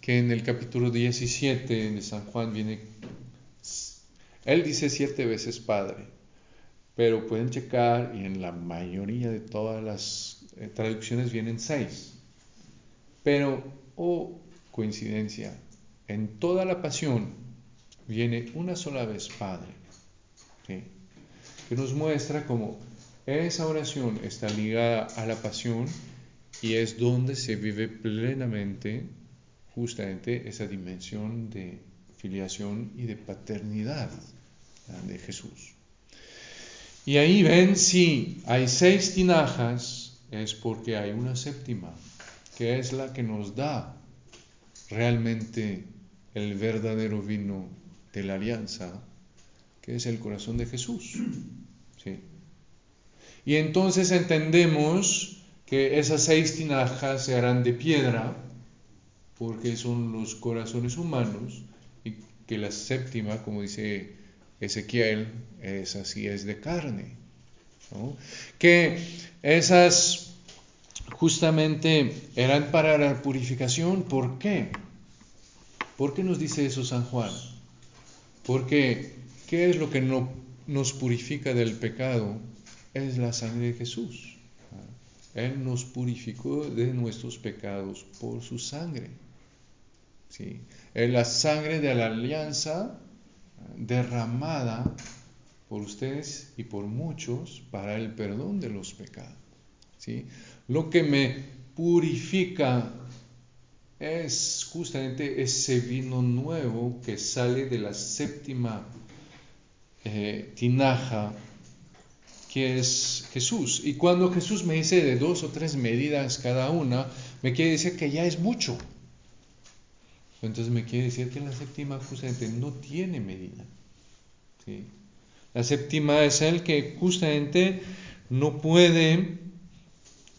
que en el capítulo 17 de San Juan viene, él dice siete veces Padre, pero pueden checar y en la mayoría de todas las eh, traducciones vienen seis. Pero, oh coincidencia, en toda la pasión viene una sola vez Padre, que nos muestra cómo esa oración está ligada a la pasión y es donde se vive plenamente justamente esa dimensión de filiación y de paternidad de Jesús. Y ahí ven, si hay seis tinajas, es porque hay una séptima, que es la que nos da realmente el verdadero vino de la alianza, que es el corazón de Jesús. ¿sí? Y entonces entendemos que esas seis tinajas se harán de piedra, porque son los corazones humanos, y que la séptima, como dice Ezequiel, esa sí es de carne. Que esas justamente eran para la purificación. ¿Por qué? ¿Por qué nos dice eso San Juan? Porque, ¿qué es lo que no, nos purifica del pecado? Es la sangre de Jesús. Él nos purificó de nuestros pecados por su sangre. ¿sí? Es la sangre de la alianza derramada por ustedes y por muchos para el perdón de los pecados. ¿sí? Lo que me purifica es justamente ese vino nuevo que sale de la séptima eh, tinaja que es Jesús. Y cuando Jesús me dice de dos o tres medidas cada una, me quiere decir que ya es mucho. Entonces me quiere decir que la séptima justamente no tiene medida. La séptima es el que justamente no puede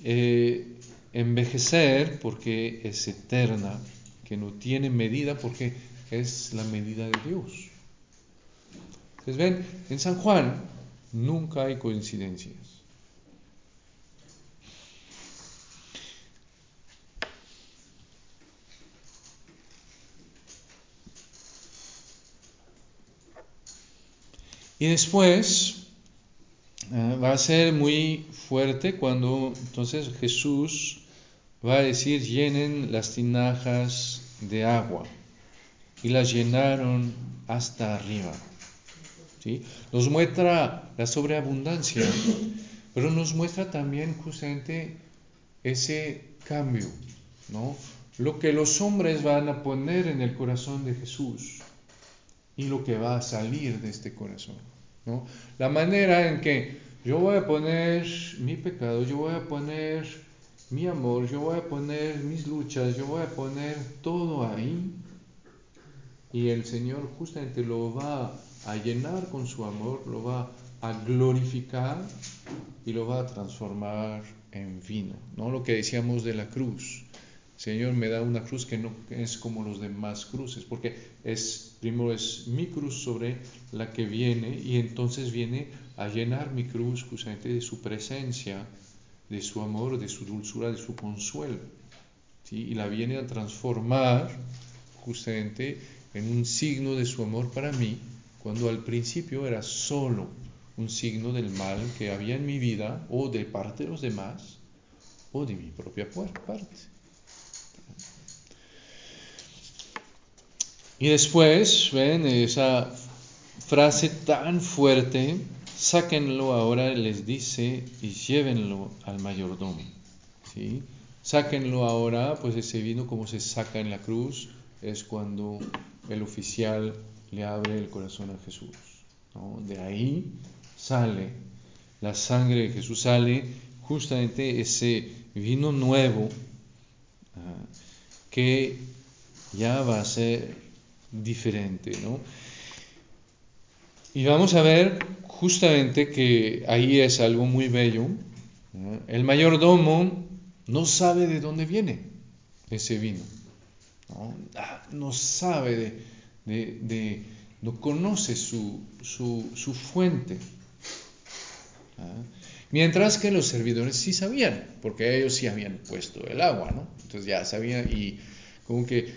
eh, envejecer porque es eterna, que no tiene medida porque es la medida de Dios. Entonces ven, en San Juan nunca hay coincidencias. Y después eh, va a ser muy fuerte cuando entonces Jesús va a decir llenen las tinajas de agua y las llenaron hasta arriba. ¿sí? Nos muestra la sobreabundancia, pero nos muestra también justamente ese cambio, ¿no? lo que los hombres van a poner en el corazón de Jesús y lo que va a salir de este corazón. ¿no? La manera en que yo voy a poner mi pecado, yo voy a poner mi amor, yo voy a poner mis luchas, yo voy a poner todo ahí. Y el Señor justamente lo va a llenar con su amor, lo va a glorificar y lo va a transformar en vino. ¿no? Lo que decíamos de la cruz. Señor me da una cruz que no es como los demás cruces, porque es primero es mi cruz sobre la que viene y entonces viene a llenar mi cruz justamente de su presencia, de su amor, de su dulzura, de su consuelo. Y la viene a transformar justamente en un signo de su amor para mí, cuando al principio era solo un signo del mal que había en mi vida o de parte de los demás o de mi propia parte. Y después, ven, esa frase tan fuerte, sáquenlo ahora, les dice, y llévenlo al mayordomo. ¿sí? Sáquenlo ahora, pues ese vino como se saca en la cruz, es cuando el oficial le abre el corazón a Jesús. De ahí sale la sangre de Jesús, sale justamente ese vino nuevo ah, que ya va a ser diferente, ¿no? Y vamos a ver justamente que ahí es algo muy bello. El mayordomo no sabe de dónde viene ese vino. No, ah, no sabe de, no conoce su, su, fuente. Mientras que los servidores sí sabían, porque ellos sí habían puesto el agua, ¿no? Entonces ya sabían y como que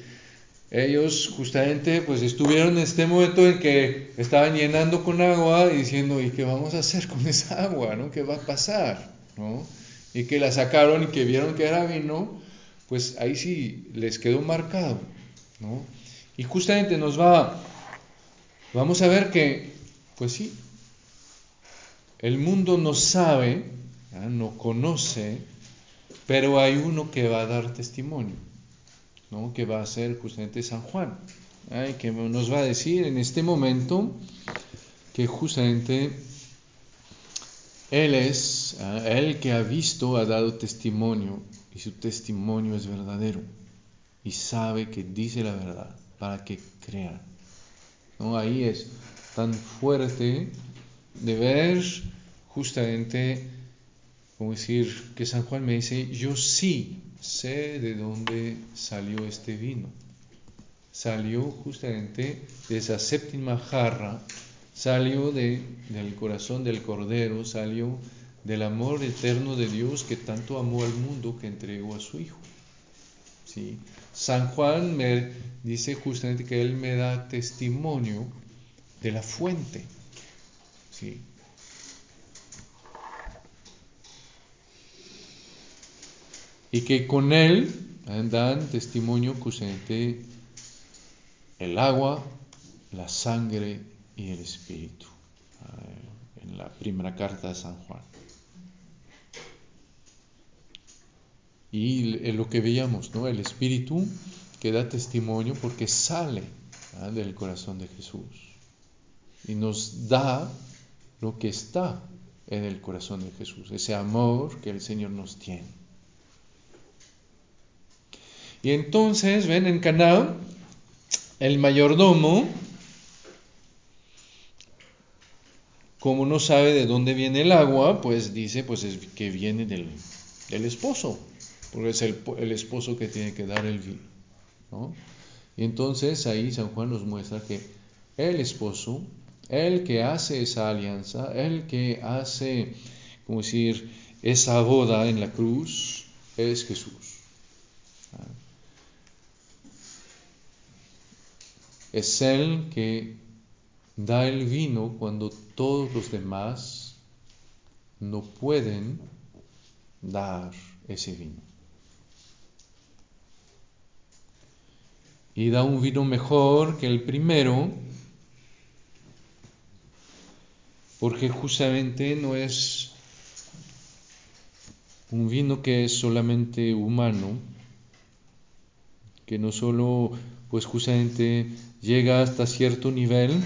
ellos justamente pues estuvieron en este momento en que estaban llenando con agua y diciendo, ¿y qué vamos a hacer con esa agua? ¿no? ¿Qué va a pasar? ¿no? Y que la sacaron y que vieron que era vino, pues ahí sí les quedó marcado. ¿no? Y justamente nos va, vamos a ver que, pues sí, el mundo no sabe, no conoce, pero hay uno que va a dar testimonio que va a ser justamente San Juan, que nos va a decir en este momento que justamente Él es el que ha visto, ha dado testimonio y su testimonio es verdadero y sabe que dice la verdad para que crean. ¿no? Ahí es tan fuerte de ver justamente, como decir, que San Juan me dice, yo sí sé de dónde salió este vino. Salió justamente de esa séptima jarra, salió de, del corazón del Cordero, salió del amor eterno de Dios que tanto amó al mundo que entregó a su Hijo. ¿Sí? San Juan me dice justamente que él me da testimonio de la fuente. ¿Sí? Y que con él dan testimonio justamente el agua, la sangre y el espíritu, eh, en la primera carta de San Juan. Y lo que veíamos, ¿no? El espíritu que da testimonio porque sale del corazón de Jesús y nos da lo que está en el corazón de Jesús, ese amor que el Señor nos tiene. Y entonces, ven, en Cana, el mayordomo, como no sabe de dónde viene el agua, pues dice pues es que viene del, esposo, porque es el, esposo que tiene que dar el vino. Y entonces ahí San Juan nos muestra que el esposo, el que hace esa alianza, el que hace, como decir, esa boda en la cruz, es Jesús. Es Él que da el vino cuando todos los demás no pueden dar ese vino. Y da un vino mejor que el primero, porque justamente no es un vino que es solamente humano, que no solo pues justamente llega hasta cierto nivel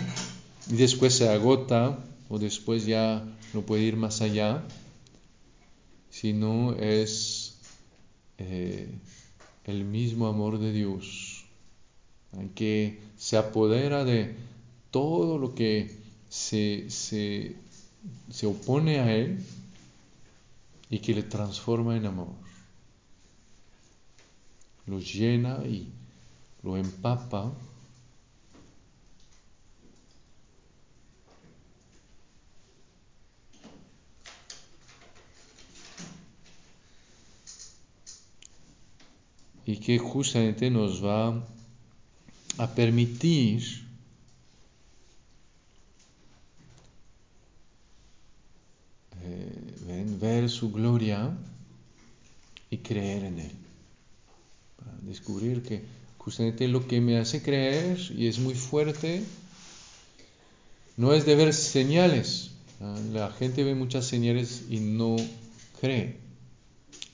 y después se agota o después ya no puede ir más allá, sino es eh, el mismo amor de Dios, que se apodera de todo lo que se, se, se opone a Él y que le transforma en amor. Lo llena y lo empapa y que justamente nos va a permitir eh, ver su gloria y creer en Él. Descubrir que justamente lo que me hace creer y es muy fuerte no es de ver señales. La gente ve muchas señales y no cree.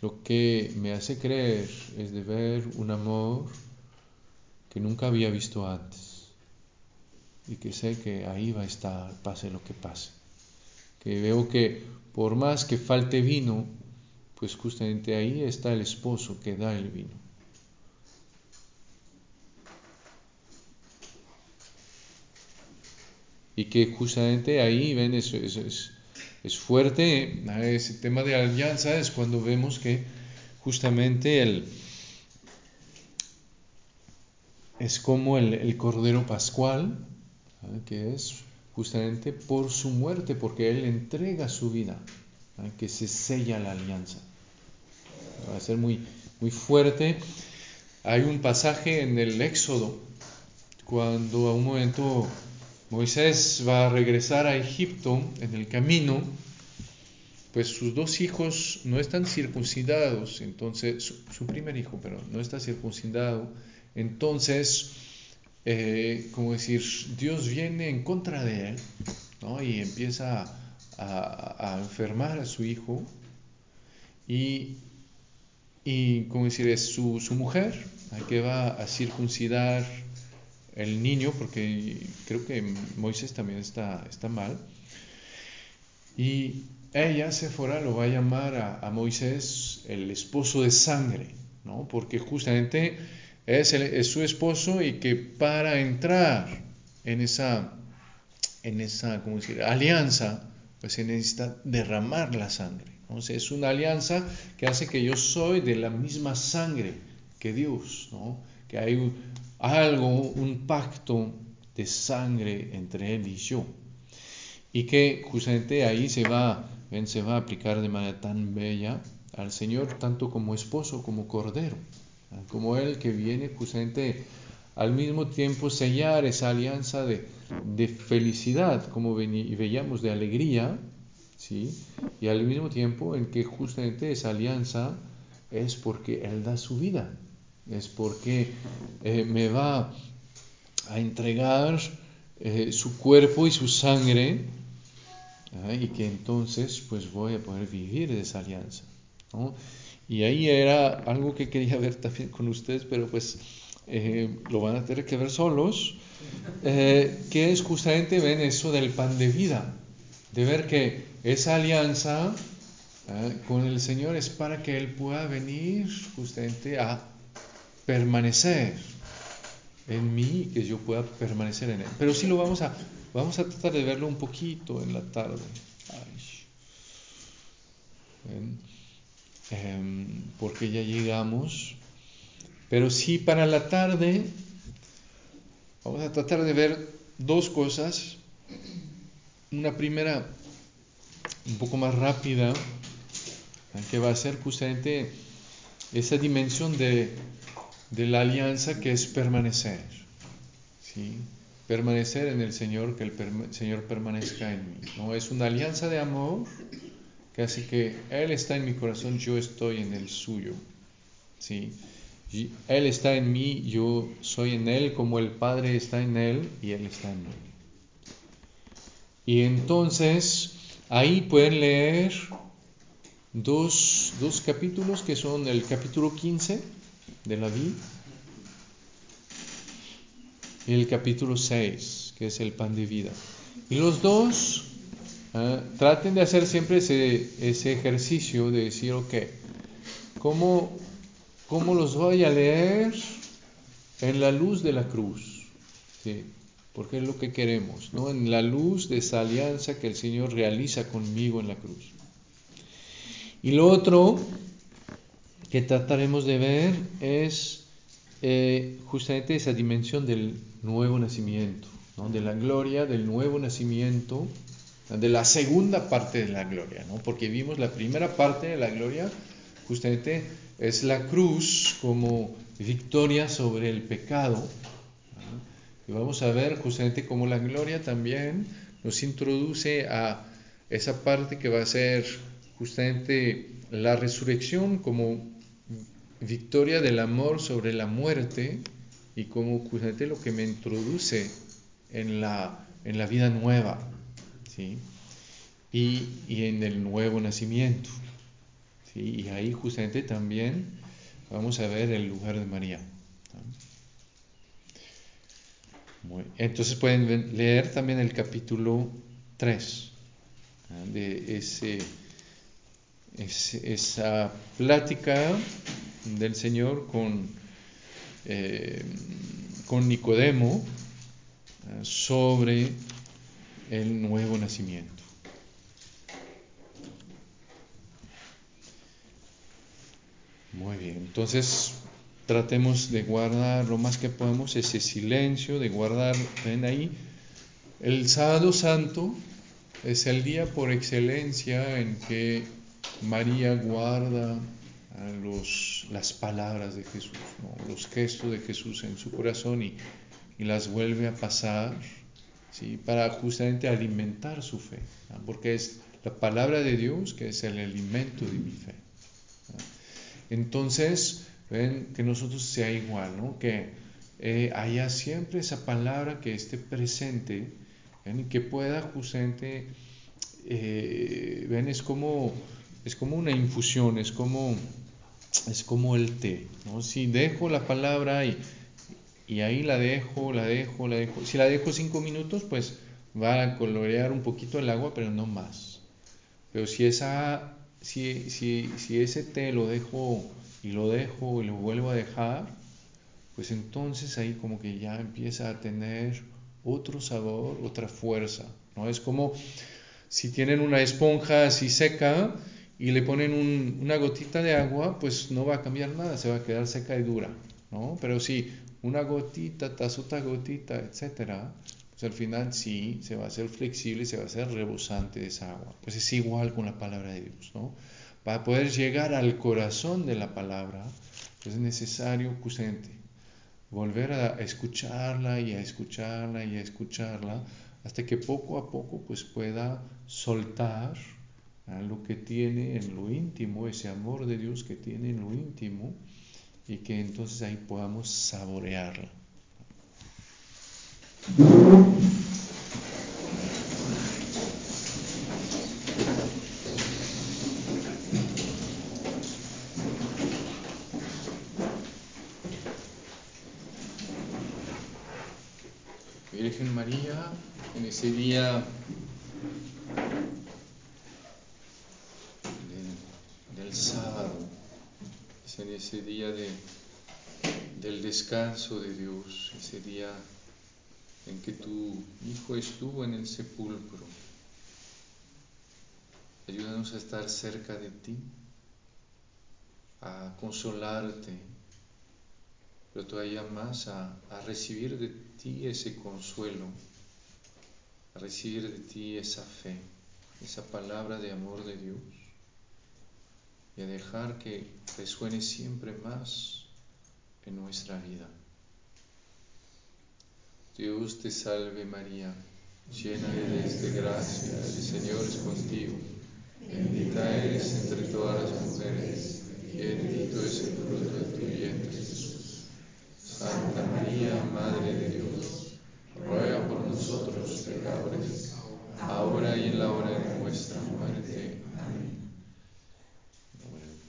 Lo que me hace creer es de ver un amor que nunca había visto antes y que sé que ahí va a estar, pase lo que pase. Que veo que por más que falte vino, pues justamente ahí está el esposo que da el vino. Y que justamente ahí ven eso es es fuerte ese tema de alianza es cuando vemos que justamente el, es como el, Cordero Pascual, que es justamente por su muerte, porque Él entrega su vida, que se sella la alianza. Va a ser muy, muy fuerte. Hay un pasaje en el Éxodo, cuando a un momento Moisés va a regresar a Egipto en el camino, pues sus dos hijos no están circuncidados, entonces su, primer hijo, pero no está circuncidado, entonces, eh, como decir, Dios viene en contra de él, ¿no? Y empieza a, enfermar a su hijo y, y como decir, es su, su mujer que va a circuncidar el niño, porque creo que Moisés también está, está mal, y ella, Sephora, lo va a llamar a, Moisés el esposo de sangre, ¿no? porque justamente es, es, su esposo y que para entrar en esa, en esa ¿cómo decir? alianza, pues se necesita derramar la sangre. Entonces es una alianza que hace que yo soy de la misma sangre que Dios, ¿no? que hay algo, un pacto de sangre entre él y yo. Y que justamente ahí se va, ven, se va a aplicar de manera tan bella al Señor, tanto como esposo como cordero, como Él que viene justamente al mismo tiempo sellar esa alianza de, de felicidad, como veíamos, de alegría, ¿sí? y al mismo tiempo en que justamente esa alianza es porque Él da su vida, es porque eh, me va a entregar eh, su cuerpo y su sangre y que entonces pues voy a poder vivir esa alianza. Y ahí era algo que quería ver también con ustedes, pero pues eh, lo van a tener que ver solos, que es justamente, ven, eso del pan de vida, de ver que esa alianza con el Señor es para que Él pueda venir justamente a permanecer en mí que yo pueda permanecer en Él. Pero sí lo vamos a, vamos a tratar de verlo un poquito en la tarde. Em, porque ya llegamos. Pero sí para la tarde vamos a tratar de ver dos cosas. Una primera un poco más rápida, que va a ser justamente esa dimensión de de la alianza que es permanecer. ¿sí? Permanecer en el Señor, que el Señor permanezca en mí. ¿no? Es una alianza de amor que hace que Él está en mi corazón, yo estoy en el suyo. ¿sí? Él está en mí, yo soy en Él, como el Padre está en Él y Él está en mí. Y entonces ahí pueden leer dos, dos capítulos que son el capítulo 15 de la vida. Y el capítulo 6, que es el pan de vida. Y los dos ah, traten de hacer siempre ese, ese, ejercicio de decir, ok, ¿cómo, ¿Cómo los voy a leer? En la luz de la cruz. Porque es lo que queremos, ¿no? En la luz de esa alianza que el Señor realiza conmigo en la cruz. Y lo otro que trataremos de ver es eh, justamente esa dimensión del nuevo nacimiento, de la gloria del nuevo nacimiento, de la segunda parte de la gloria, ¿no? porque vimos la primera parte de la gloria, justamente es la cruz como victoria sobre el pecado. Y vamos a ver justamente cómo la gloria también nos introduce a esa parte que va a ser justamente la resurrección como victoria del amor sobre la muerte y como justamente lo que me introduce en la, en la vida nueva ¿sí? y, y en el nuevo nacimiento. ¿sí? Y ahí justamente también vamos a ver el lugar de María. entonces pueden leer también el capítulo 3 de ese esa plática del Señor con, eh, con Nicodemo eh, sobre el nuevo nacimiento. Muy bien, entonces tratemos de guardar lo más que podamos ese silencio, de guardar, ven ahí, el sábado santo es el día por excelencia en que María guarda los, las palabras de Jesús, los gestos de Jesús en su corazón y, las vuelve a pasar ¿sí? para justamente alimentar su fe, porque es la palabra de Dios que es el alimento de mi fe. Entonces, ven que nosotros sea igual, ¿no? que eh, haya siempre esa palabra que esté presente y que pueda justamente, eh, ven, es como es como una infusión, es como, es como el té. ¿no? Si dejo la palabra y, y ahí la dejo, la dejo, la dejo. Si la dejo cinco minutos, pues va a colorear un poquito el agua, pero no más. Pero si, esa, si, si, si ese té lo dejo y lo dejo y lo vuelvo a dejar, pues entonces ahí como que ya empieza a tener otro sabor, otra fuerza. ¿no? Es como si tienen una esponja así seca y le ponen una gotita de agua, pues no va a cambiar nada, se va a quedar seca y dura, ¿no? Pero si una gotita, otra gotita, etcétera, pues al final sí se va a hacer flexible, se va a hacer rebosante esa agua. Pues es igual con la palabra de Dios, ¿no? Para poder llegar al corazón de la palabra, pues es necesario justamente volver a escucharla y a escucharla y a escucharla hasta que poco a poco pues pueda soltar lo que tiene en lo íntimo, ese amor de Dios que tiene en lo íntimo, y que entonces ahí podamos saborearla. Virgen María, en ese día ese día de, del descanso de Dios, ese día en que tu Hijo estuvo en el sepulcro. Ayúdanos a estar cerca de ti, a consolarte, pero todavía más a, a recibir de ti ese consuelo, a recibir de ti esa fe, esa palabra de amor de Dios y dejar que resuene siempre más en nuestra vida. Dios te salve María, llena eres de gracia, el Señor es contigo. Bendita eres entre todas las mujeres, y bendito es el fruto de tu vientre Jesús. Santa María, Madre de Dios, ruega por nosotros pecadores, ahora y en la hora de nuestra muerte.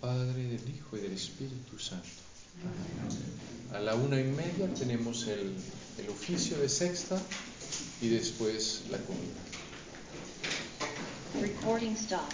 Padre, del Hijo y del Espíritu Santo. A la una y media tenemos el, el oficio de sexta y después la comida.
Recording stop.